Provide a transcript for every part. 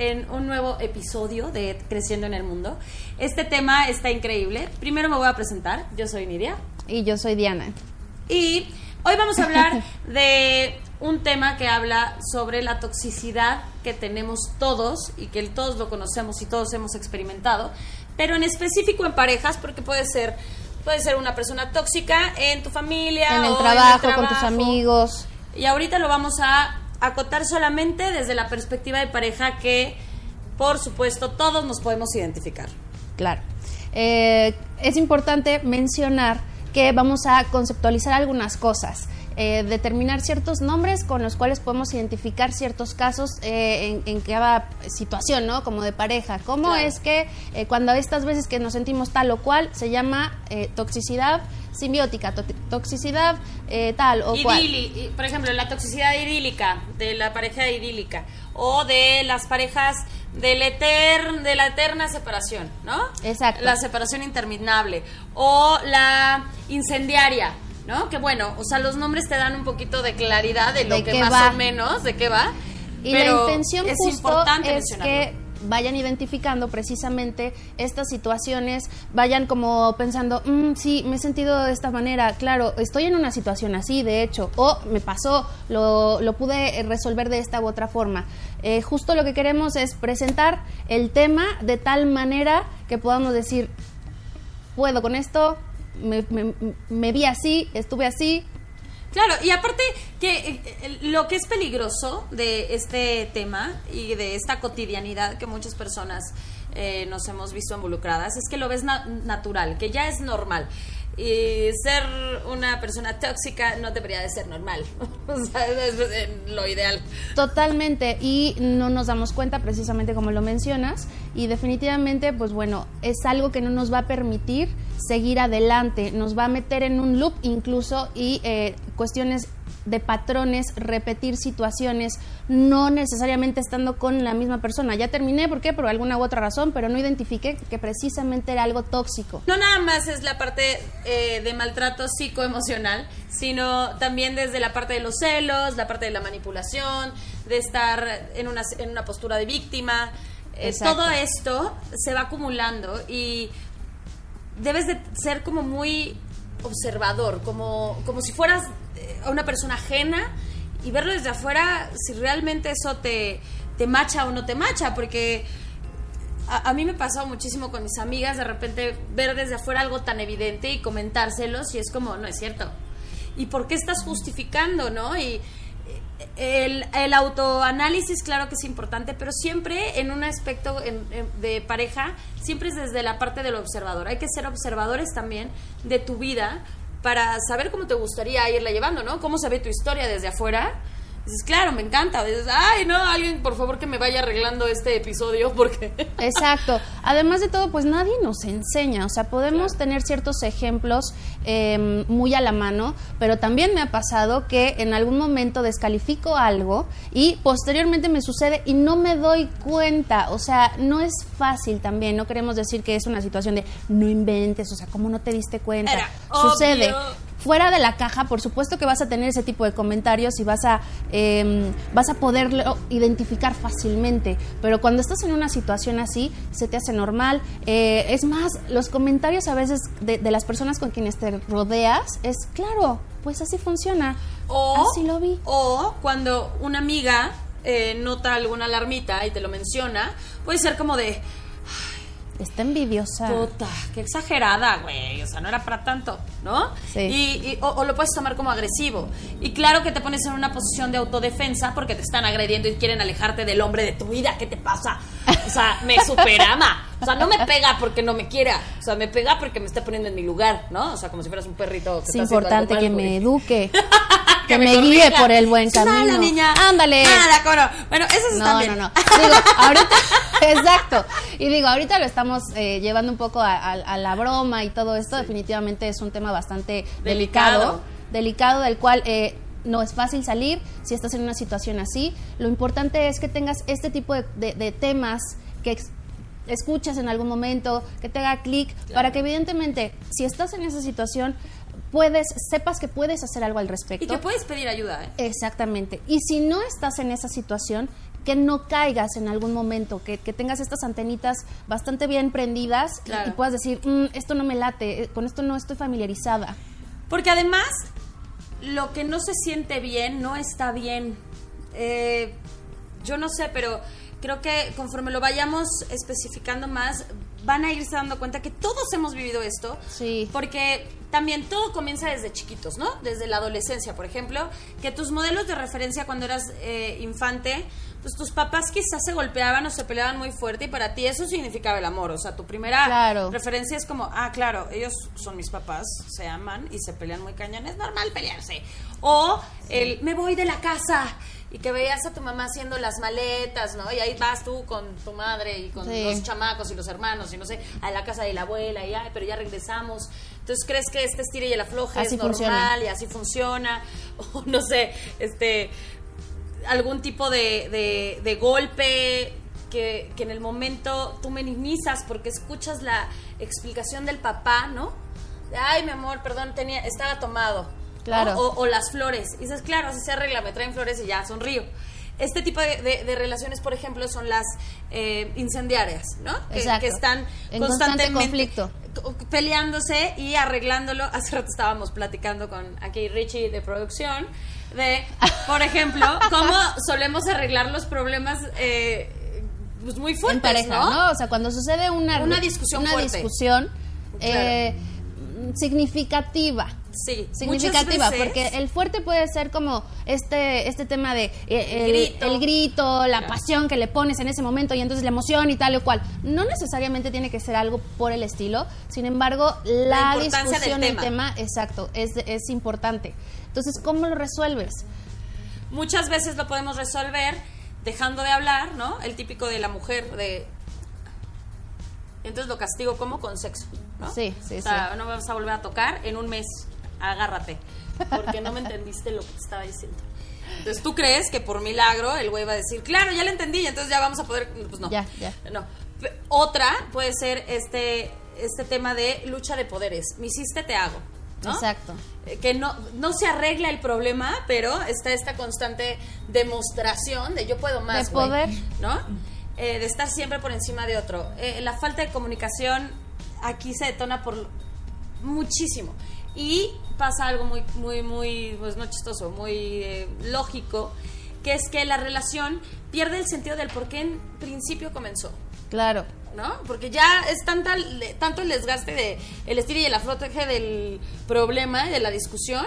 en un nuevo episodio de Creciendo en el Mundo. Este tema está increíble. Primero me voy a presentar. Yo soy Nidia. Y yo soy Diana. Y hoy vamos a hablar de un tema que habla sobre la toxicidad que tenemos todos y que todos lo conocemos y todos hemos experimentado, pero en específico en parejas, porque puede ser puede ser una persona tóxica en tu familia En el o trabajo, en el con tus trabajo. amigos. Y ahorita lo vamos a acotar solamente desde la perspectiva de pareja que, por supuesto, todos nos podemos identificar. Claro. Eh, es importante mencionar que vamos a conceptualizar algunas cosas. Eh, determinar ciertos nombres con los cuales podemos identificar ciertos casos eh, en, en cada situación, ¿no? Como de pareja. ¿Cómo Claro. es que eh, cuando estas veces que nos sentimos tal o cual se llama toxicidad simbiótica, to- toxicidad tal o cual? Idili- y, por ejemplo, la toxicidad idílica, de la pareja idílica, o de las parejas del eter- de la eterna separación, ¿no? Exacto. La separación interminable, o la incendiaria, ¿no? Que bueno, o sea, los nombres te dan un poquito de claridad de lo De que más va. o menos, de qué va. Y pero la intención es justo importante es que vayan identificando precisamente estas situaciones, vayan como pensando, "Mm, sí, me he sentido de esta manera, claro, estoy en una situación así, de hecho, o me pasó, lo, lo pude resolver de esta u otra forma. Eh, justo lo que queremos es presentar el tema de tal manera que podamos decir, puedo con esto, me, me- me vi así, estuve así, Claro, y aparte que eh, lo que es peligroso de este tema y de esta cotidianidad que muchas personas eh, nos hemos visto involucradas es que lo ves na- natural, que ya es normal. Y ser una persona tóxica no debería de ser normal. o sea, es lo ideal. Totalmente, y no nos damos cuenta precisamente como lo mencionas, y definitivamente, pues bueno, es algo que no nos va a permitir seguir adelante, nos va a meter en un loop incluso y eh, cuestiones de patrones, repetir situaciones, no necesariamente estando con la misma persona. Ya terminé, ¿por qué? Por alguna u otra razón, pero no identifiqué que precisamente era algo tóxico. No nada más es la parte eh, de maltrato psicoemocional, sino también desde la parte de los celos, la parte de la manipulación, de estar en una, en una postura de víctima. Eh, todo esto se va acumulando y debes de ser como muy observador, como, como si fueras eh, una persona ajena y verlo desde afuera si realmente eso te, te macha o no te macha, porque a, mí me pasó muchísimo con mis amigas de repente ver desde afuera algo tan evidente y comentárselos y es como, no es cierto. ¿Y por qué estás justificando, no? Y el, el autoanálisis, claro que es importante, pero siempre en un aspecto en- de pareja, siempre es desde la parte del observador. Hay que ser observadores también de tu vida para saber cómo te gustaría irla llevando, ¿no? Cómo se ve tu historia desde afuera. Dices, claro, me encanta. Dices, ay, no, alguien, por favor, que me vaya arreglando este episodio porque... Exacto. Además de todo, pues nadie nos enseña. O sea, podemos tener ciertos ejemplos eh, muy a la mano, pero también me ha pasado que en algún momento descalifico algo y posteriormente me sucede y no me doy cuenta. O sea, no es fácil también. No queremos decir que es una situación de no inventes, o sea, ¿cómo no te diste cuenta? Era Sucede. obvio. Fuera de la caja, por supuesto que vas a tener ese tipo de comentarios y vas a, eh, vas a poderlo identificar fácilmente, pero cuando estás en una situación así, se te hace normal. Eh, es más, los comentarios a veces de, de las personas con quienes te rodeas es, claro, pues así funciona. O, así lo vi. O cuando una amiga eh, nota alguna alarmita y te lo menciona, puede ser como de, Está envidiosa. puta, qué exagerada, güey, o sea, no era para tanto, ¿no? Sí. Y, y- o, o lo puedes tomar como agresivo. Y claro que te pones en una posición de autodefensa porque te están agrediendo y quieren alejarte del hombre de tu vida, ¿qué te pasa? O sea, me superama. O sea, no me pega porque no me quiera, o sea, me pega porque me está poniendo en mi lugar, ¿no? O sea, como si fueras un perrito. Que Es importante que me eduque, que, Que me, guíe por el buen camino. niña. Ándale. Nada, coro. Bueno, eso es No, también. no, no. Digo, ahorita, exacto. Y digo, ahorita lo estamos eh, llevando un poco a, a- a la broma y todo esto. Definitivamente es un tema bastante delicado, Delicado. delicado, del cual eh, no es fácil salir si estás en una situación así. Lo importante es que tengas este tipo de, de- de temas que escuchas en algún momento, que te haga clic, para que evidentemente, si estás en esa situación, puedes, sepas que puedes hacer algo al respecto. Y que puedes pedir ayuda, ¿eh? Exactamente. Y si no estás en esa situación, que no caigas en algún momento, que, que tengas estas antenitas bastante bien prendidas y- Claro. y, puedas decir, "Mm, esto no me late, eh, con esto no estoy familiarizada. Porque además, lo que no se siente bien no está bien. Eh, yo no sé, pero creo que conforme lo vayamos especificando más, van a irse dando cuenta que todos hemos vivido esto. Sí. Porque también todo comienza desde chiquitos, ¿no? Desde la adolescencia, por ejemplo, que tus modelos de referencia cuando eras eh, infante, pues tus papás quizás se golpeaban o se peleaban muy fuerte y para ti eso significaba el amor. O sea, tu primera Claro. referencia es como, ah, claro, ellos son mis papás, se aman y se pelean muy cañón, es normal pelearse. O el, me voy de la casa y que veías a tu mamá haciendo las maletas, ¿no? Y ahí vas tú con tu madre y con Sí. los chamacos y los hermanos y no sé, a la casa de la abuela y ay, pero ya regresamos. Entonces crees que este estire y el afloje Así es normal funciona. y así funciona. O no sé, este algún tipo de, de- de golpe que, que en el momento tú minimizas porque escuchas la explicación del papá, ¿no? Ay, mi amor, perdón, tenía, estaba tomado. O, o las flores. Y dices, claro, así se arregla, me traen flores y ya, sonrío. Este tipo de, de- de relaciones, por ejemplo, son las eh, incendiarias, ¿no? Que, que están En constante constantemente conflicto. co- peleándose y arreglándolo. Hace rato estábamos platicando con aquí Richie de producción de, por ejemplo, cómo solemos arreglar los problemas eh, pues muy fuertes, en pareja, ¿no? ¿no? O sea, cuando sucede una, Una discusión una fuerte. discusión eh, significativa. Sí, significativa, veces- porque el fuerte puede ser como este este tema de eh, El grito. el grito, la pasión que le pones en ese momento y entonces la emoción y tal o cual. No necesariamente tiene que ser algo por el estilo, sin embargo, la, La discusión del tema. tema, exacto, es, es importante. Entonces, ¿cómo lo resuelves? muchas veces lo podemos resolver dejando de hablar, ¿no? El típico de la mujer de entonces lo castigo como con sexo, ¿no? Sí, sí, o sea, sí. no vas a volver a tocar en un mes. Agárrate, porque no me entendiste lo que te estaba diciendo. Entonces tú crees que por milagro el güey va a decir, claro, ya lo entendí, entonces ya vamos a poder, pues no. Ya, ya. No. Otra puede ser este este tema de lucha de poderes. Me hiciste, te hago. ¿no? Exacto. Eh, que no, no se arregla el problema, pero está esta constante demostración de yo puedo más. De poder. ¿No? Eh, de estar siempre por encima de otro. Eh, la falta de comunicación aquí se detona por muchísimo. Y pasa algo muy, muy, muy, pues no chistoso, muy eh, lógico, que es que la relación pierde el sentido del por qué en principio comenzó. Claro. ¿no? Porque ya es tanta, tanto el desgaste de el estilo y el afrotaje del problema y de la discusión,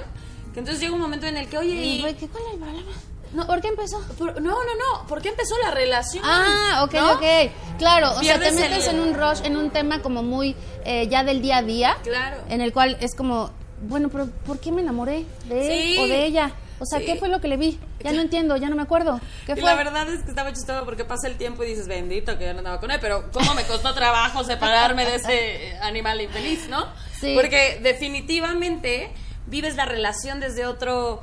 que entonces llega un momento en el que, oye, ¿Y qué cuál es el problema? No. ¿Por qué empezó? por- no, no, no, ¿por qué empezó la relación? Ah, ok, ¿No? ok. Claro, o sea, te metes el- en un rush, en un tema como muy eh, ya del día a día. Claro. En el cual es como, bueno, pero ¿por qué me enamoré de él Sí. o de ella? O sea, Sí. ¿qué fue lo que le vi? Ya no entiendo, ya no me acuerdo. ¿Qué Y fue? la verdad es que estaba chistoso porque pasa el tiempo y dices, bendito que yo no andaba con él, pero cómo me costó trabajo separarme de ese animal infeliz, ¿no? Sí. Porque definitivamente vives la relación desde otro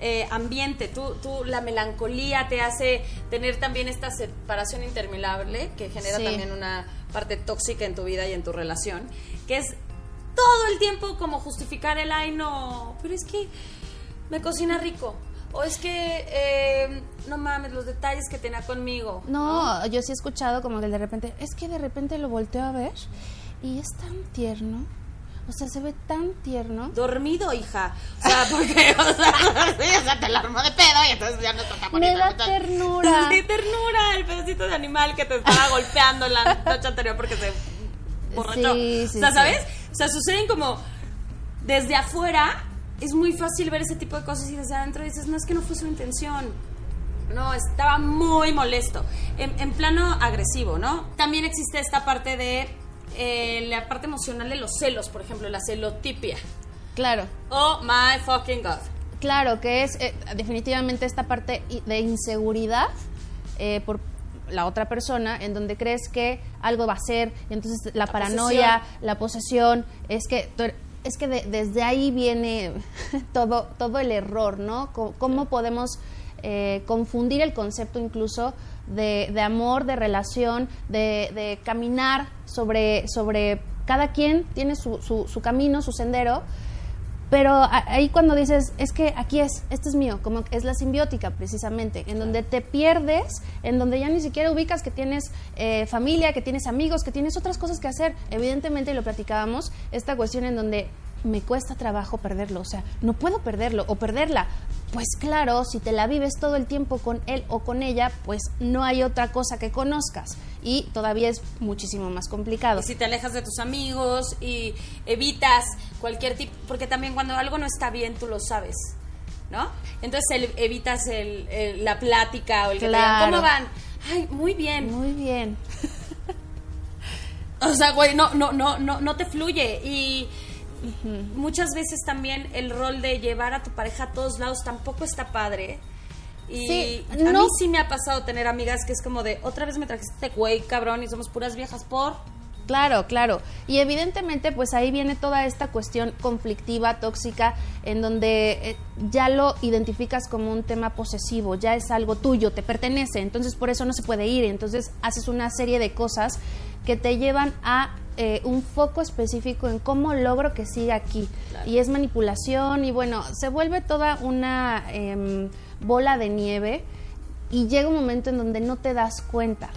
eh, ambiente. Tú, tú, la melancolía te hace tener también esta separación interminable que genera Sí. también una parte tóxica en tu vida y en tu relación, que es todo el tiempo como justificar el, ay, no, pero es que me cocina rico. O es que, eh, no mames, los detalles que tenía conmigo. No, yo sí he escuchado como que de repente, es que de repente lo volteo a ver y es tan tierno. O sea, se ve tan tierno. Dormido, hija. O sea, porque, o sea, sí, o sea, te la armó de pedo y entonces ya no está Me poniendo. da mucha- ternura. Sí, ternura, el pedacito de animal que te estaba golpeando la noche anterior porque se Sí, sí, o sea. ¿sabes? O sea, suceden como desde afuera. Es muy fácil ver ese tipo de cosas y desde adentro dices, no, es que no fue su intención. No, estaba muy molesto. En, en plano agresivo, ¿no? También existe esta parte de eh, la parte emocional de los celos, por ejemplo, la celotipia. Claro. Oh my fucking god. Claro, que es eh, definitivamente esta parte de inseguridad eh, por la otra persona, en donde crees que algo va a ser, y entonces la, paranoia, la posesión, es que er- es que de- desde ahí viene todo todo el error, ¿no? ¿Cómo podemos eh, confundir el concepto incluso de, de amor, de relación, de, de caminar sobre sobre cada quien tiene su, su, su camino, su sendero, Pero ahí cuando dices, es que aquí es, este es mío, como es la simbiótica precisamente, en donde te pierdes, en donde ya ni siquiera ubicas que tienes eh, familia, que tienes amigos, que tienes otras cosas que hacer. Evidentemente, y lo platicábamos, esta cuestión en donde me cuesta trabajo perderlo, o sea, no puedo perderlo o perderla. Pues claro, si te la vives todo el tiempo con él o con ella, pues no hay otra cosa que conozcas y todavía es muchísimo más complicado. Y si te alejas de tus amigos y evitas cualquier tipo, porque también cuando algo no está bien tú lo sabes, ¿no? Entonces el- evitas el, el- la plática o el que te digan, Claro. ¿cómo van? Ay, muy bien. Muy bien. O sea, güey, no, no, no, no, no te fluye. Y muchas veces también el rol de llevar a tu pareja a todos lados tampoco está padre. Y Sí, a mí sí me ha pasado tener amigas que es como de, otra vez me trajiste este güey, cabrón, y somos puras viejas por... Claro, claro. Y evidentemente, pues ahí viene toda esta cuestión conflictiva, tóxica, en donde eh, ya lo identificas como un tema posesivo, ya es algo tuyo, te pertenece, entonces por eso no se puede ir. Entonces haces una serie de cosas que te llevan a eh, un foco específico en cómo logro que siga aquí. Y es manipulación y bueno, se vuelve toda una em, bola de nieve y llega un momento en donde no te das cuenta.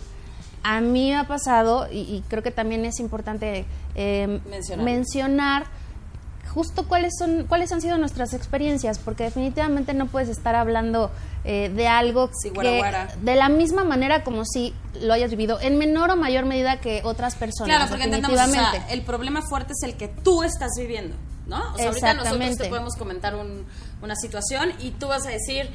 A mí me ha pasado, y, y creo que también es importante eh, Mencionar. mencionar justo cuáles son cuáles han sido nuestras experiencias, porque definitivamente no puedes estar hablando eh, de algo Sí, que guara, guara. de la misma manera como si lo hayas vivido, en menor o mayor medida que otras personas. Claro, porque entendamos, o sea, el problema fuerte es el que tú estás viviendo, ¿no? O sea, ahorita nosotros te podemos comentar un- una situación y tú vas a decir,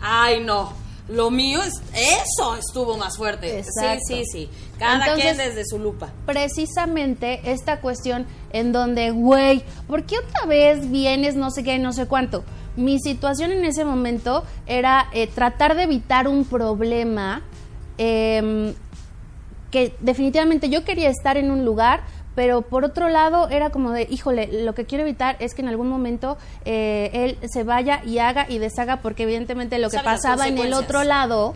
ay, no, lo mío es, eso estuvo más fuerte. Exacto. Sí, sí, sí. Cada Entonces- quien desde su lupa. precisamente esta cuestión en donde, güey, ¿por qué otra vez vienes no sé qué, no sé cuánto? Mi situación en ese momento era eh, tratar de evitar un problema em, que definitivamente yo quería estar en un lugar, pero por otro lado era como de, híjole, lo que quiero evitar es que en algún momento eh, él se vaya y haga y deshaga, porque evidentemente lo que Sabe pasaba en el otro lado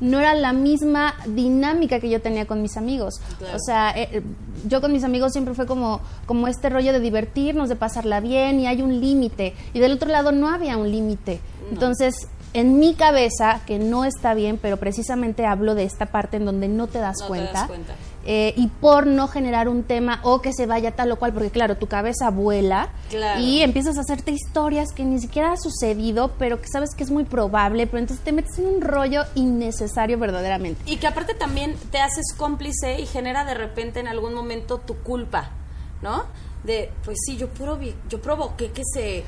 no era la misma dinámica que yo tenía con mis amigos. Claro. O sea, eh, yo con mis amigos siempre fue como, como este rollo de divertirnos, de pasarla bien y hay un límite. Y del otro lado no había un límite. Entonces, en mi cabeza, que no está bien, pero precisamente hablo de esta parte en donde no te das No te das cuenta. Eh, y por no generar un tema o que se vaya tal o cual, porque claro, tu cabeza vuela Claro. y empiezas a hacerte historias que ni siquiera ha sucedido, pero que sabes que es muy probable, pero entonces te metes en un rollo innecesario verdaderamente. Y que aparte también te haces cómplice y genera de repente en algún momento tu culpa, ¿no? De, pues sí, yo, provi- yo provoqué que se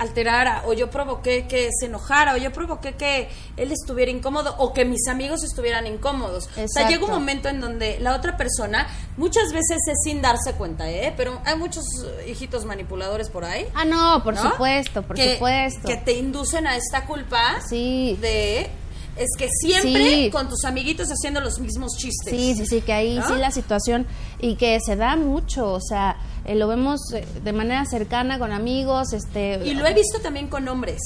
alterara, o yo provoqué que se enojara, o yo provoqué que él estuviera incómodo, o que mis amigos estuvieran incómodos. O sea, llega un momento en donde la otra persona, muchas veces es sin darse cuenta, ¿eh? Pero hay muchos hijitos manipuladores por ahí. Ah, no, por ¿no? supuesto, por Que- supuesto. Que te inducen a esta culpa Sí. de... Es que siempre Sí. con tus amiguitos haciendo los mismos chistes. Sí, sí, sí, que ahí ¿No? sí la situación y que se da mucho, o sea, eh, lo vemos eh, de manera cercana con amigos, este Y lo he visto también con hombres,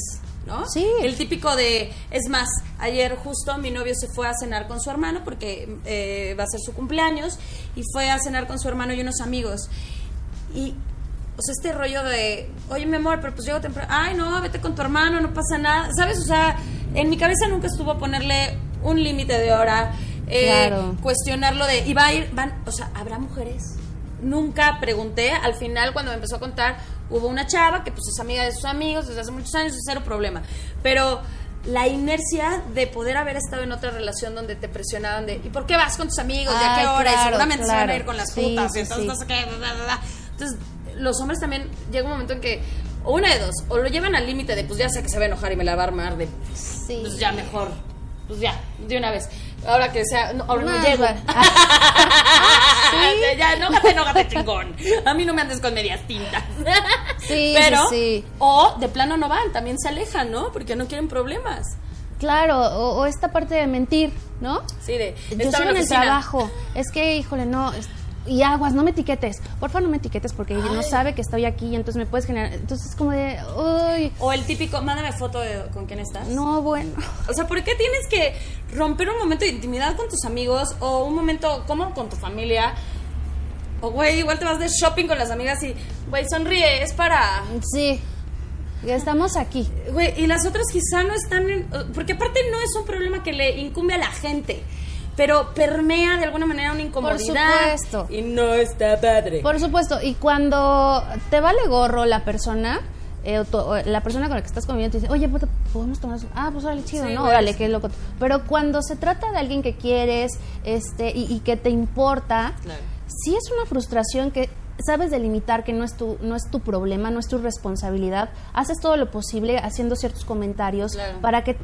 ¿no? Sí. El típico de, es más, ayer justo mi novio se fue a cenar con su hermano porque eh, va a ser su cumpleaños y fue a cenar con su hermano y unos amigos. Y, o sea, este rollo de, oye, mi amor, pero pues llego temprano. Ay, no, vete con tu hermano, no pasa nada. ¿Sabes? O sea, en mi cabeza nunca estuvo ponerle un límite de hora, eh, Claro. cuestionarlo de, y va a ir, van, o sea, ¿habrá mujeres? Nunca pregunté. Al final, cuando me empezó a contar, hubo una chava que pues es amiga de sus amigos desde hace muchos años, cero problema. Pero la inercia de poder haber estado en otra relación donde te presionaban de, ¿y por qué vas con tus amigos? ¿Y a qué hora? y claro, seguramente se van a claro. ir con las Sí, putas. sí, y entonces sí. no sé qué, bla, bla, bla. Entonces, los hombres también llega un momento en que, o una de dos, o lo llevan al límite de, pues ya sé que se va a enojar y me la va a armar, de, sí. pues ya mejor, pues ya, de una vez. Ahora que sea, no, ahora no, Más llego. vale. Ya, ya, enójate, enójate, chingón. A mí no me andes con medias tintas. Sí, Pero, sí, sí. o de plano no van, también se alejan, ¿no? Porque no quieren problemas. Claro, o, o esta parte de mentir, ¿no? Sí, de, Yo en el trabajo, es que, híjole, no, es- y aguas, no me etiquetes, porfa no me etiquetes porque no sabe que estoy aquí y entonces me puedes generar, entonces es como de, uy, O el típico, mándame foto de con quién estás. no, bueno. O sea, ¿por qué tienes que romper un momento de intimidad con tus amigos o un momento como con tu familia? O, güey, igual te vas de shopping con las amigas y, güey, sonríe, es para... Sí. Estamos aquí. Güey, y las otras quizá no están en... Porque aparte no es un problema que le incumbe a la gente pero permea de alguna manera una incomodidad. Por supuesto. Y no está padre. Por supuesto. Y cuando te vale gorro la persona, eh, la persona con la que estás conviviendo te dice, oye, podemos tomar eso. Ah, pues órale, chido, ¿no? Órale, qué loco. Pero cuando se trata de alguien que quieres este y, que te importa, sí es una frustración que sabes delimitar que no es tu no es tu problema, no es tu responsabilidad, haces todo lo posible haciendo ciertos comentarios para que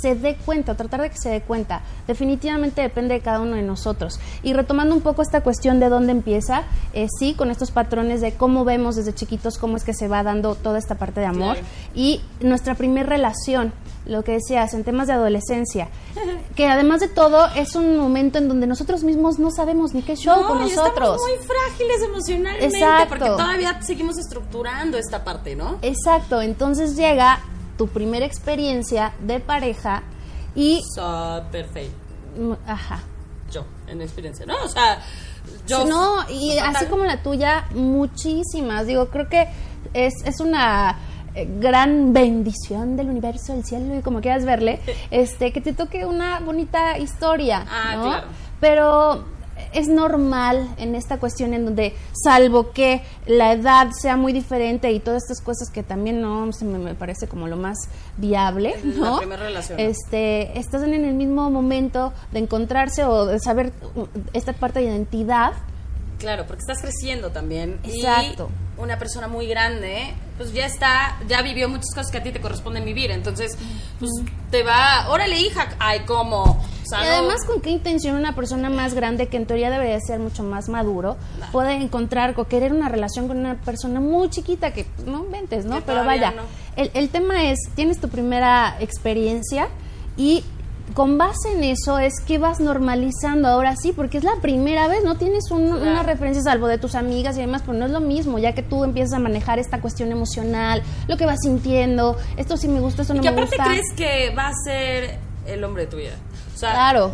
se dé cuenta, tratar de que se dé cuenta. Definitivamente depende de cada uno de nosotros. Y retomando un poco esta cuestión de dónde empieza, eh, sí, con estos patrones de cómo vemos desde chiquitos cómo es que se va dando toda esta parte de amor y nuestra primera relación lo que decías, en temas de adolescencia, que además de todo es un momento en donde nosotros mismos no sabemos ni qué show con nosotros. Estamos muy frágiles emocionalmente porque todavía seguimos estructurando esta parte, ¿no? Exacto, entonces llega tu primera experiencia de pareja y... perfecto. Mm, ajá. Yo, en experiencia, ¿no? O sea, yo... No, y así como la tuya, muchísimas. Digo, creo que es, es una gran bendición del universo, del cielo y como quieras verle, este que te toque una bonita historia, ah, Claro. Pero es normal en esta cuestión en donde, salvo que la edad sea muy diferente y todas estas cosas que también no se me, parece como lo más viable, ¿no? La primera relación. Este, estás en el mismo momento de encontrarse o de saber esta parte de identidad. Claro, porque estás creciendo también. Exacto. Y una persona muy grande pues ya está, ya vivió muchas cosas que a ti te corresponden vivir, entonces, pues te va, órale hija, ay, ¿cómo? y además, ¿con qué intención una persona más grande, que en teoría debería ser mucho más maduro, puede encontrar o querer una relación con una persona muy chiquita que pues, no ventes, ¿no? Pero vaya, el, el tema es, tienes tu primera experiencia y con base en eso es que vas normalizando ahora sí, porque es la primera vez, no tienes una referencia salvo de tus amigas y demás, pero no es lo mismo, ya que tú empiezas a manejar esta cuestión emocional, lo que vas sintiendo, esto sí me gusta, esto no me gusta. ¿Y aparte crees que va a ser el hombre de tu vida? claro.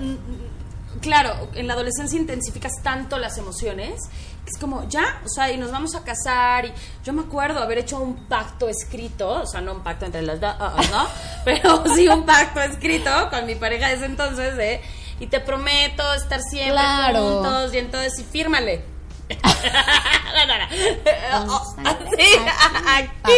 Claro, en la adolescencia intensificas tanto las emociones es como, ya, o sea, y nos vamos a casar. Y yo me acuerdo haber hecho un pacto escrito, o sea, no un pacto entre las dos, ah, ah, ¿no? Pero sí un pacto escrito con mi pareja de ese entonces, ¿eh? Y te prometo estar siempre juntos, y entonces, y fírmale. sí, aquí.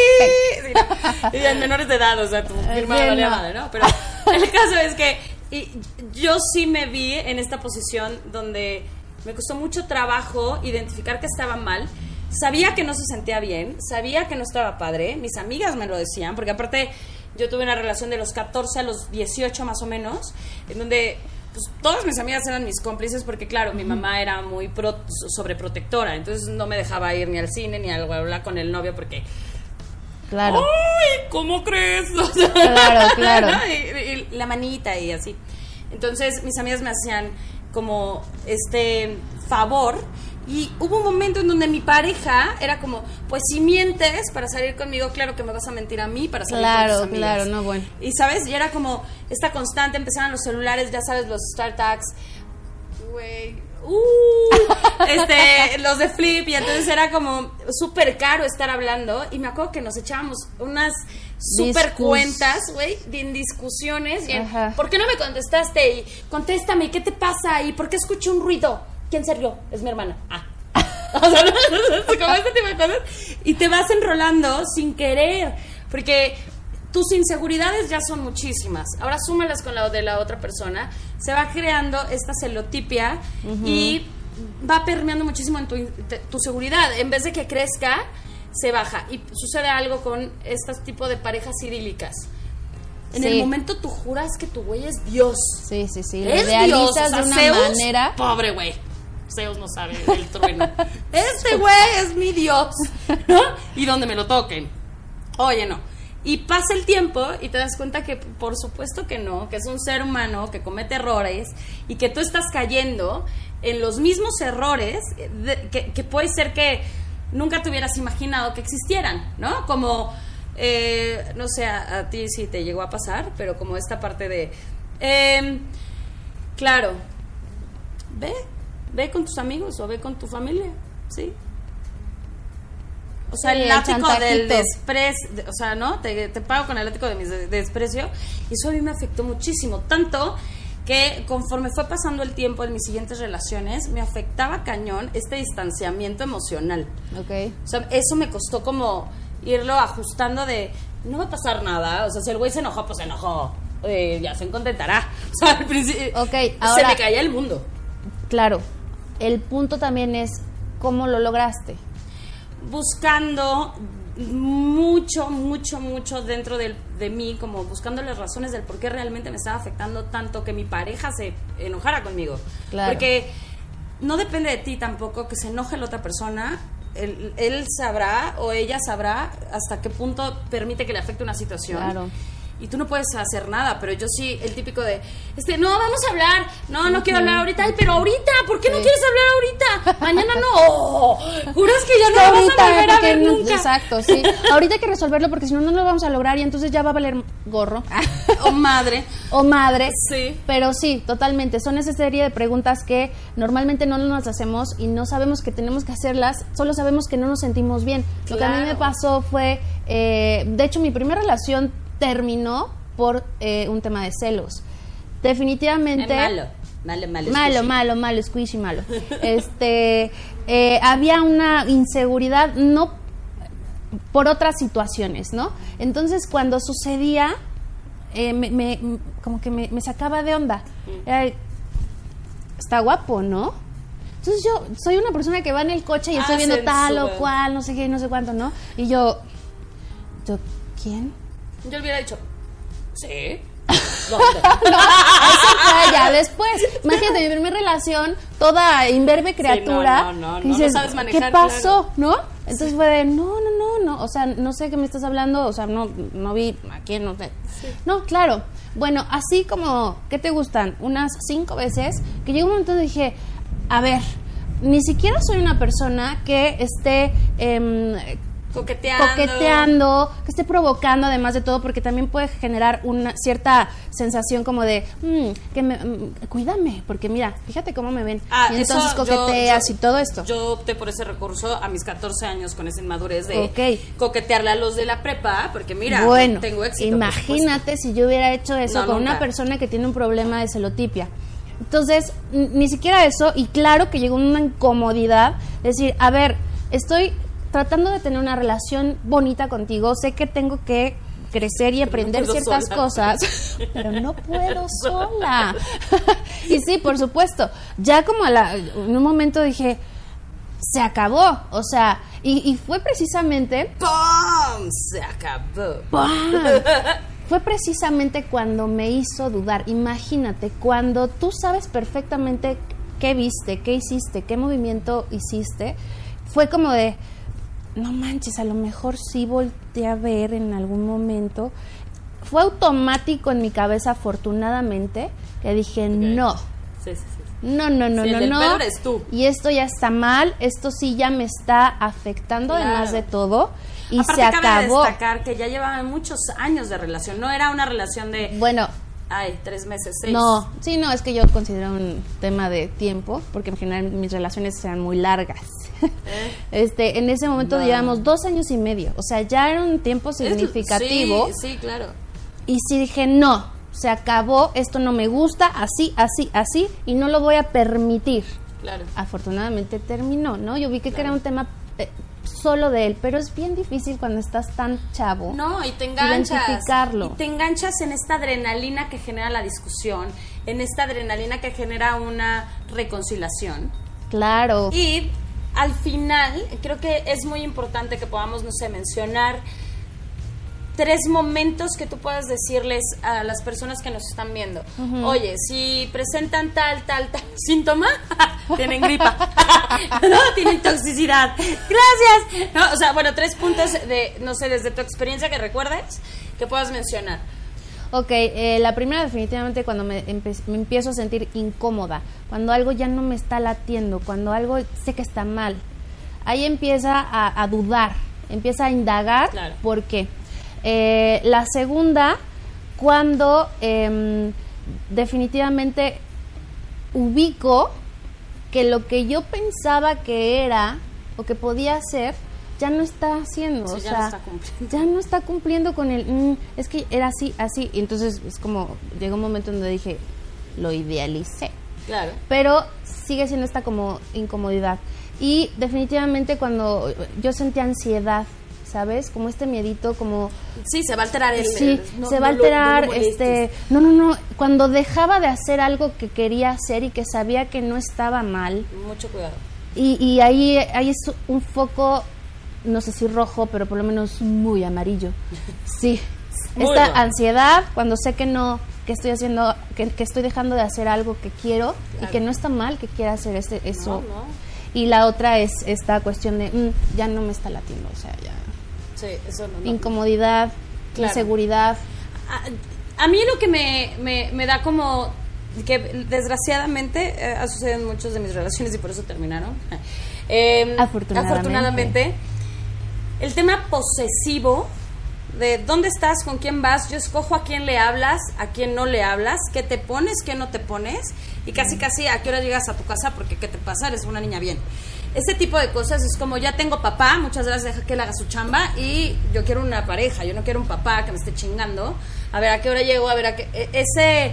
y en menores de edad, o sea, tu firma de madre, ¿no? Pero el caso es que y yo sí me vi en esta posición donde me costó mucho trabajo identificar que estaba mal. Sabía que no se sentía bien, sabía que no estaba padre, mis amigas me lo decían, porque aparte yo tuve una relación de los 14 a los 18 más o menos, en donde pues, todas mis amigas eran mis cómplices porque claro, mi mamá era muy sobreprotectora, entonces no me dejaba ir ni al cine ni al bla, con el novio porque Claro. ¡Ay! ¿Cómo crees? claro, claro. la manita y así. Entonces mis amigas me hacían como este favor y hubo un momento en donde mi pareja era como, pues si mientes para salir conmigo, claro que me vas a mentir a mí para salir claro, con tus Claro, no, bueno. Y sabes, y era como esta constante, empezaron los celulares, ya sabes, los StarTags, güey, uh, este, los de Flip, y entonces era como súper caro estar hablando, y me acuerdo que nos echábamos unas super cuentas, güey, en discusiones. Y ¿Por qué no me contestaste? Y contéstame, ¿qué te pasa? ¿Y por qué escucho un ruido? ¿Quién se rió? Es mi hermana. Ah. o sea, como este tipo de cosas. Y te vas enrolando sin querer. Porque tus inseguridades ya son muchísimas. Ahora súmalas con la de la otra persona. Se va creando esta celotipia y va permeando muchísimo en tu, tu seguridad. En vez de que crezca, se baja. Y sucede algo con este tipo de parejas idílicas. En el momento tú juras que tu güey es Dios. Sí, sí, sí. Es Dios. de una manera. Pobre güey. Zeus no sabe el trueno. este güey es mi Dios. ¿No? Y donde me lo toquen. Oye, no. Y pasa el tiempo y te das cuenta que por supuesto que no, que es un ser humano que comete errores y que tú estás cayendo en los mismos errores que, puede ser que nunca te hubieras imaginado que existieran, ¿no? Como, eh, no sé, a, ti sí te llegó a pasar, pero como esta parte de, em, claro, ve, ve con tus amigos o ve con tu familia, ¿sí? O sea, Sí, el el látigo del desprecio, o sea, ¿no? Te, te pago con el látigo de mi de- desprecio. Y eso a mí me afectó muchísimo. Tanto que conforme fue pasando el tiempo en mis siguientes relaciones, me afectaba cañón este distanciamiento emocional. Ok. O sea, eso me costó como irlo ajustando de, no va a pasar nada. O sea, si el güey se enojó, pues se enojó. Eh, ya se contentará. O sea, al principio Ok, se ahora- me caía el mundo. Claro. El punto también es cómo lo lograste. Buscando mucho, mucho, mucho dentro del- de mí, como buscando las razones del por qué realmente me estaba afectando tanto que mi pareja se enojara conmigo. Claro. Porque no depende de ti tampoco que se enoje la otra persona. Él, él sabrá o ella sabrá hasta qué punto permite que le afecte una situación. Claro. Y tú no puedes hacer nada, pero yo sí, el típico de, este, no, vamos a hablar, no, no quiero hablar ahorita, ay, pero ahorita, ¿por qué no quieres hablar ahorita? Mañana no, juras que ya no lo vas a ahorita, volver a porque ver no- nunca. exacto, sí. Ahorita hay que resolverlo porque si no, no lo vamos a lograr y entonces ya va a valer gorro. O madre. o madre. Sí. Pero sí, totalmente. Son esa serie de preguntas que normalmente no nos hacemos y no sabemos que tenemos que hacerlas, solo sabemos que no nos sentimos bien. Lo que a mí me pasó fue, eh, de hecho, mi primera relación terminó por eh, un tema de celos. Definitivamente. Es malo, malo, malo. Malo, squishy. malo, malo, squishy, malo. Este, eh, había una inseguridad, no por otras situaciones, ¿no? Entonces, cuando sucedía, eh, me, como que me, me sacaba de onda. Está guapo, ¿no? Entonces yo soy una persona que va en el coche y Ah, estoy viendo tal o cual, no sé qué, no sé cuánto, ¿no? Y yo, yo ¿quién? Yo le hubiera dicho, sí. ¿Dónde? Eso fue ya después. Imagínate, mi primera relación, toda imberbe criatura. no, no, no, que no sabes manejar, ¿Qué pasó? ¿No? Entonces fue de, no, no, no, no. O sea, no sé qué me estás hablando. O sea, no, no vi a quién, no sé. No, claro. Bueno, así como, ¿qué te gustan? Unas cinco veces, que llegó un momento donde dije, a ver, ni siquiera soy una persona que esté em, Coqueteando. coqueteando, que esté provocando además de todo, porque también puede generar una cierta sensación como de, "Mm, que me, mm, cuídame, porque mira, fíjate cómo me ven. Ah, y entonces eso coqueteas yo- y todo esto. Yo opté por ese recurso a mis 14 años con esa inmadurez de Ok. coquetearle a los de la prepa, porque mira, bueno, tengo éxito. imagínate si yo hubiera hecho eso No, con una persona que tiene un problema de celotipia. Entonces, ni siquiera eso, y claro que llegó una incomodidad, decir, a ver, estoy tratando de tener una relación bonita contigo, sé que tengo que crecer y aprender ciertas sola. cosas, pero no puedo sola. y sí, por supuesto, ya como a la- en un momento dije, se acabó, o sea, y, y fue precisamente ¡Pum! Se acabó. ¡Pam! Fue precisamente cuando me hizo dudar. Imagínate, cuando tú sabes perfectamente qué viste, qué hiciste, qué movimiento hiciste, fue como de, no manches, a lo mejor sí volteé a ver en algún momento. Fue automático en mi cabeza, afortunadamente, que dije, no. Sí, sí, sí. No, no, no, Sí, el no, del no. pedo eres tú. Y esto ya está mal, esto sí ya me está afectando Claro. además de todo. Y Aparte, se cabe acabó. destacar que ya llevaban muchos años de relación. No era una relación de, Bueno, ay, tres meses, seis. No, sí, no, es que yo considero un tema de tiempo, porque en general mis relaciones eran muy largas. Este, en ese momento Va. llevamos dos años y medio, o sea, ya era un tiempo Es- significativo. Sí, sí, claro. Y sí dije, no, se acabó, esto no me gusta, así, así, así, y no lo voy a permitir. Claro. Afortunadamente terminó, ¿no? Yo vi que, que era un tema eh, solo de él, pero es bien difícil cuando estás tan chavo. No, y te enganchas. Identificarlo. Y te enganchas en esta adrenalina que genera la discusión, en esta adrenalina que genera una reconciliación. Claro. Y al final, creo que es muy importante que podamos, no sé, mencionar tres momentos que tú puedas decirles a las personas que nos están viendo. Oye, si presentan tal, tal, tal síntoma, tienen gripa, no, tienen toxicidad. Gracias. No, o sea, bueno, tres puntos de, no sé, desde tu experiencia que recuerdes, que puedas mencionar. Ok, eh, la primera definitivamente cuando me, me empiezo a sentir incómoda, cuando algo ya no me está latiendo, cuando algo sé que está mal. Ahí empieza a, a dudar, empieza a indagar Claro. por qué. Eh, la segunda, cuando em, definitivamente ubico que lo que yo pensaba que era o que podía ser ya no está haciendo, Sí, o ya sea, no está cumpliendo. ya no está cumpliendo con el, "Mm, es que era así, así, y entonces es como, llegó un momento donde dije, lo idealicé, Claro. pero sigue siendo esta como incomodidad. Y definitivamente cuando yo sentía ansiedad, ¿sabes? Como este miedito, como Sí, se va a alterar el... sí, no- se va a no lo- no lo alterar, molestes. este, no, no, no, cuando dejaba de hacer algo que quería hacer y que sabía que no estaba mal, Mucho cuidado. y, y ahí, ahí es un foco, no sé si rojo, pero por lo menos muy amarillo. Sí, Muy esta ansiedad cuando sé que no, que estoy haciendo, que, que estoy dejando de hacer algo que quiero y que no está mal que quiera hacer este, eso. No, no. Y la otra es esta cuestión de, "Mm, ya no me está latiendo, o sea, ya. Sí, eso no. no. Incomodidad, Claro. inseguridad. A, a mí lo que me, me, me da como que desgraciadamente eh, ha sucedido en muchas de mis relaciones y por eso terminaron. Eh, Afortunadamente. afortunadamente, el tema posesivo de dónde estás, con quién vas, yo escojo a quién le hablas, a quién no le hablas, qué te pones, qué no te pones y casi casi a qué hora llegas a tu casa porque qué te pasa, eres una niña bien. Este tipo de cosas es como ya tengo papá, muchas gracias, deja que él haga su chamba y yo quiero una pareja, yo no quiero un papá que me esté chingando. A ver a qué hora llego, a ver a qué e- ese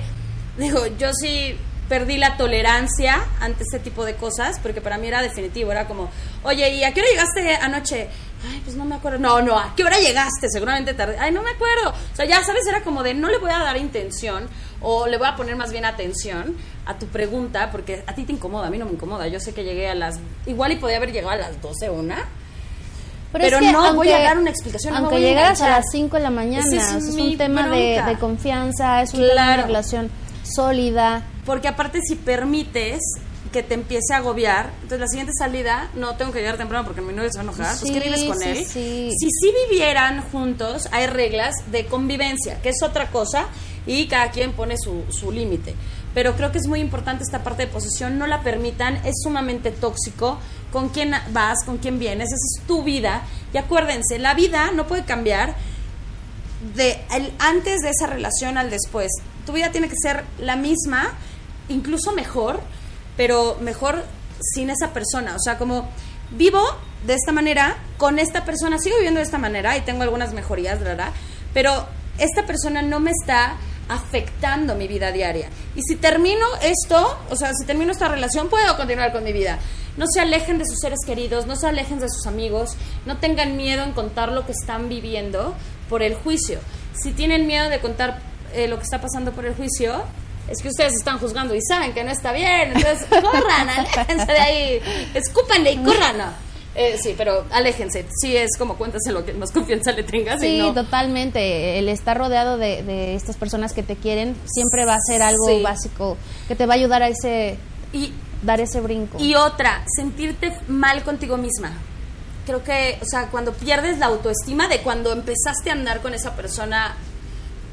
digo, yo sí perdí la tolerancia ante este tipo de cosas, porque para mí era definitivo, era como, oye, ¿y a qué hora llegaste anoche? Ay, pues no me acuerdo. No, no, ¿a qué hora llegaste? Seguramente tarde. Ay, no me acuerdo. O sea, ya sabes, era como de no le voy a dar intención o le voy a poner más bien atención a tu pregunta, porque a ti te incomoda, a mí no me incomoda. Yo sé que llegué a las. Igual y podía haber llegado a las 12 o una. Pero es que no voy a dar una explicación, no Aunque a llegaras a enganchar. las 5 de la mañana, es o sea, es mi un tema de, confianza, es un tema de relación sólida. Porque aparte si permites que te empiece a agobiar, entonces la siguiente salida, no tengo que llegar temprano porque mi novio se va a enojar, pues Sí, ¿qué vives con sí, él? sí. Si sí vivieran juntos, hay reglas de convivencia, que es otra cosa, y cada quien pone su, su límite. Pero creo que es muy importante esta parte de posesión, no la permitan, es sumamente tóxico, con quién vas, con quién vienes, esa es tu vida, y acuérdense, la vida no puede cambiar de el antes de esa relación al después. Tu vida tiene que ser la misma, incluso mejor, pero mejor sin esa persona. O sea, como vivo de esta manera, con esta persona, sigo viviendo de esta manera y tengo algunas mejorías, ¿verdad? Pero esta persona no me está afectando mi vida diaria. Y si termino esto, o sea, si termino esta relación, puedo continuar con mi vida. No se alejen de sus seres queridos, no se alejen de sus amigos, no tengan miedo en contar lo que están viviendo por el juicio. Si tienen miedo de contar eh, lo que está pasando por el juicio, es que ustedes están juzgando y saben que no está bien. Entonces, corran, aléjense de ahí, escúpanle y corran. No. Eh, sí, pero aléjense. Sí, es como cuéntase lo que más confianza le tengas. y Sí, no. totalmente. El estar rodeado de, de estas personas que te quieren siempre va a ser algo Sí. básico que te va a ayudar a ese Y dar ese brinco. Y otra, sentirte mal contigo misma. Creo que, o sea, cuando pierdes la autoestima de cuando empezaste a andar con esa persona,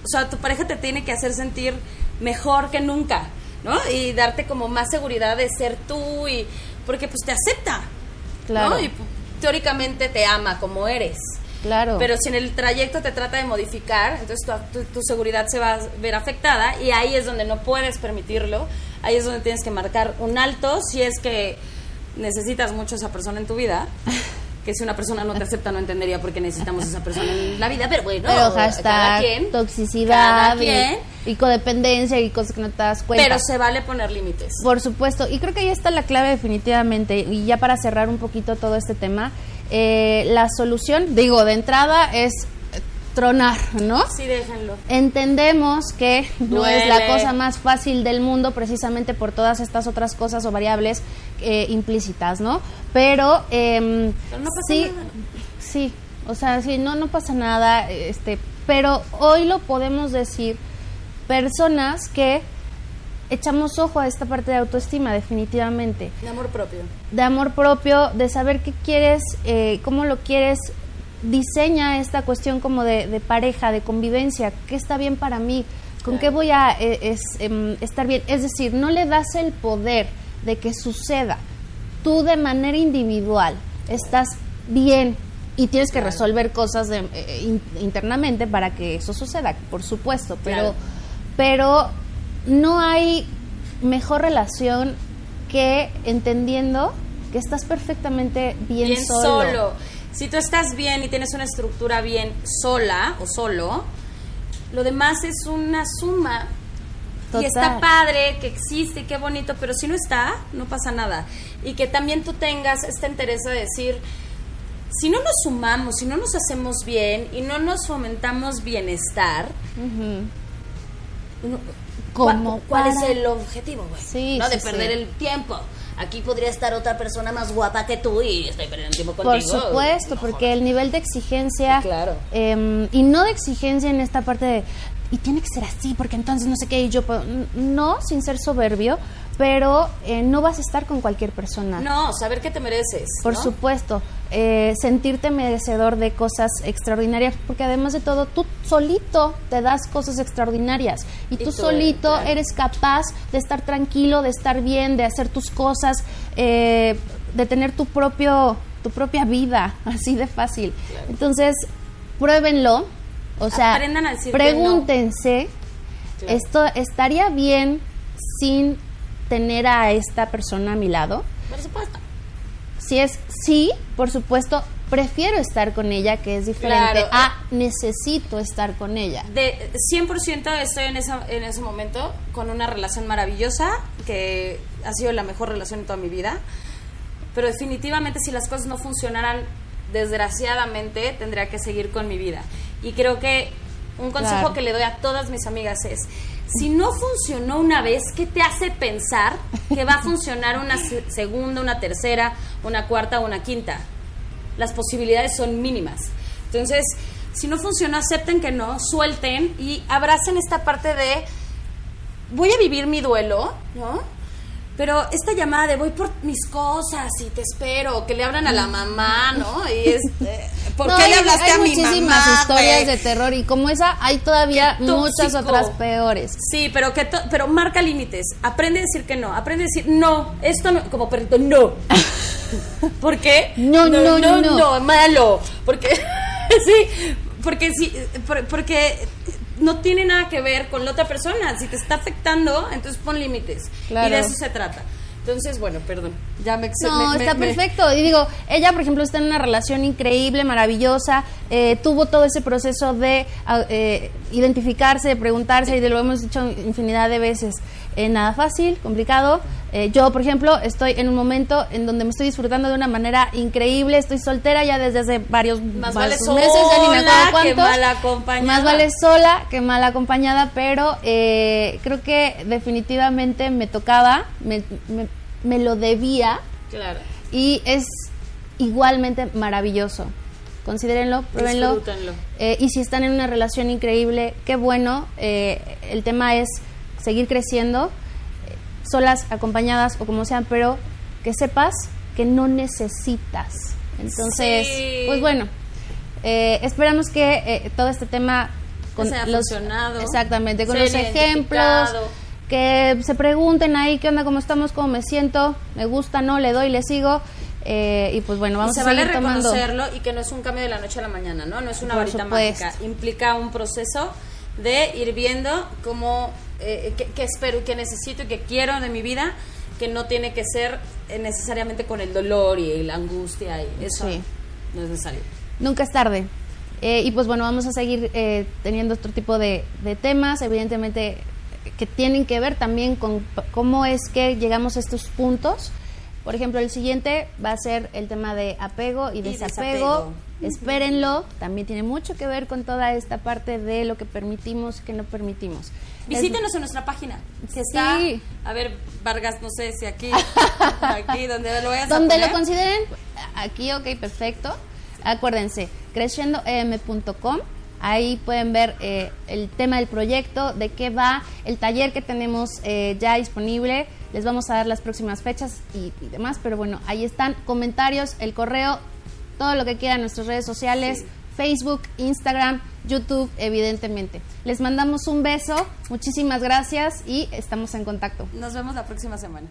o sea, tu pareja te tiene que hacer sentir mejor que nunca, ¿no? Y darte como más seguridad de ser tú y porque pues te acepta, Claro. ¿no? Y pu- teóricamente te ama como eres. claro. Pero si en el trayecto te trata de modificar, entonces tu, tu- tu seguridad se va a ver afectada y ahí es donde no puedes permitirlo, ahí es donde tienes que marcar un alto si es que necesitas mucho a esa persona en tu vida, que si una persona no te acepta no entendería por qué necesitamos a esa persona en la vida, pero bueno, pero cada hashtag quien, toxicidad cada quien, y, y codependencia y cosas que no te das cuenta. pero se vale poner límites. Por supuesto, y creo que ahí está la clave definitivamente. Y ya para cerrar un poquito todo este tema, eh, la solución, digo, de entrada es tronar, ¿no? Sí, déjenlo. Entendemos que no es la cosa más fácil del mundo precisamente por todas estas otras cosas o variables eh, implícitas, ¿no? Pero, Pero no pasa sí, nada. sí, o sea, sí, no, no pasa nada, este, pero hoy lo podemos decir personas que echamos ojo a esta parte de autoestima definitivamente De amor propio. de amor propio, de saber qué quieres, eh, cómo lo quieres, diseña esta cuestión como de, de pareja, de convivencia, qué está bien para mí, con Claro. qué voy a eh, es, em, estar bien. Es decir, no le das el poder de que suceda. Tú de manera individual estás bien y tienes que Claro. resolver cosas de- eh, in- internamente para que eso suceda, por supuesto, pero, Claro. pero no hay mejor relación que entendiendo que estás perfectamente bien, bien solo. solo. Si tú estás bien y tienes una estructura bien sola o solo, lo demás es una suma. Y está padre que existe, qué bonito, pero si no está, no pasa nada. Y que también tú tengas esta interés de decir, si no nos sumamos, si no nos hacemos bien y no nos fomentamos bienestar, ¿cuál, cuál es el objetivo, güey? Sí, no de sí, perder sí. el tiempo. Aquí podría estar otra persona más guapa que tú y estoy perdiendo tiempo Por contigo. supuesto, No, porque el nivel de exigencia, Sí, claro. em, y no de exigencia en esta parte de, y tiene que ser así, porque entonces no sé qué, y yo puedo, no, sin ser soberbio, pero eh, no vas a estar con cualquier persona. No, saber que te mereces. Por ¿no? supuesto, eh, sentirte merecedor de cosas extraordinarias, porque además de todo, tú solito te das cosas extraordinarias y, Y tú, tú, solito claro. eres capaz de estar tranquilo, de estar bien, de hacer tus cosas, eh, de tener tu propio tu propia vida, así de fácil. Entonces, pruébenlo, o sea, Aprendan a decir que no. pregúntense, esto estaría bien sin tener a esta persona a mi lado. Por supuesto. Si es sí, por supuesto, prefiero estar con ella, que es diferente Claro. a necesito estar con ella. De 100% estoy en, esa, en ese momento con una relación maravillosa, que ha sido la mejor relación de toda mi vida. Pero definitivamente si las cosas no funcionaran, desgraciadamente tendría que seguir con mi vida. Y creo que un consejo Claro. que le doy a todas mis amigas es, si no funcionó una vez, ¿qué te hace pensar que va a funcionar una se- segunda, una tercera, una cuarta o una quinta? las posibilidades son mínimas. Entonces, si no funcionó, acepten que no, suelten y abracen esta parte de voy a vivir mi duelo, ¿no? Pero esta llamada de voy por mis cosas y te espero, que le hablan a la mamá, ¿no? Y este, ¿por No, qué hay- le hablaste hay a mi muchísimas mamá? historias güey? de terror y como esa hay todavía muchas otras peores. Sí, pero que to- pero marca límites. Aprende a decir que no. Aprende a decir no. Esto no, como perrito, no. ¿Por qué? No, no, no, no. no, malo. Porque sí, porque sí, por- porque no tiene nada que ver con la otra persona. Si te está afectando, entonces pon límites. Claro. Y de eso se trata. Entonces, bueno, perdón. Ya me No, me- está me- perfecto. Y digo, ella, por ejemplo, está en una relación increíble, maravillosa. eh, tuvo todo ese proceso de ah, eh, identificarse, de preguntarse, y de lo hemos dicho infinidad de veces. Eh, nada fácil, complicado. Eh, yo, por ejemplo, estoy en un momento en donde me estoy disfrutando de una manera increíble. Estoy soltera ya desde hace varios Más vale meses, ya ni me sola que mal acompañada. Más vale sola que mal acompañada, pero eh, creo que definitivamente me tocaba, me, me- me lo debía Claro. y es igualmente maravilloso. Considérenlo, pruébenlo. Eh, y si están en una relación increíble, qué bueno. Eh, el tema es seguir creciendo, eh, solas, acompañadas o como sean, pero que sepas que no necesitas. Entonces, Sí. pues bueno, eh, esperamos que eh, todo este tema con los funcionado. exactamente con los ejemplos que se pregunten ahí qué onda, cómo estamos, cómo me siento, me gusta, no, le doy, le sigo. eh, y pues bueno, vamos y se a vale seguir tomando. reconocerlo y que no es un cambio de la noche a la mañana, ¿no? No es una Por varita supuesto. mágica. Implica un proceso de ir viendo cómo, eh, qué, qué espero y qué necesito y qué quiero de mi vida, que no tiene que ser eh, necesariamente con el dolor y la angustia y eso Sí. no es necesario. Nunca es tarde. Eh, y pues bueno, vamos a seguir eh, teniendo otro tipo de, de temas, evidentemente que tienen que ver también con cómo es que llegamos a estos puntos. Por ejemplo, el siguiente va a ser el tema de apego y Y desapego. desapego. Espérenlo, también tiene mucho que ver con toda esta parte de lo que permitimos y que no permitimos. Visítenos en nuestra página, que está, Sí. a ver, Vargas, no sé si aquí, aquí, donde lo vayas a Donde poner. lo consideren, aquí, ok, perfecto. Acuérdense, crescendoem.com. Ahí pueden ver eh, el tema del proyecto, de qué va, el taller que tenemos eh, ya disponible. Les vamos a dar las próximas fechas y, y demás, pero bueno, ahí están comentarios, el correo, todo lo que quieran, nuestras redes sociales, Facebook, Instagram, YouTube, evidentemente. Les mandamos un beso, muchísimas gracias y estamos en contacto. Nos vemos la próxima semana.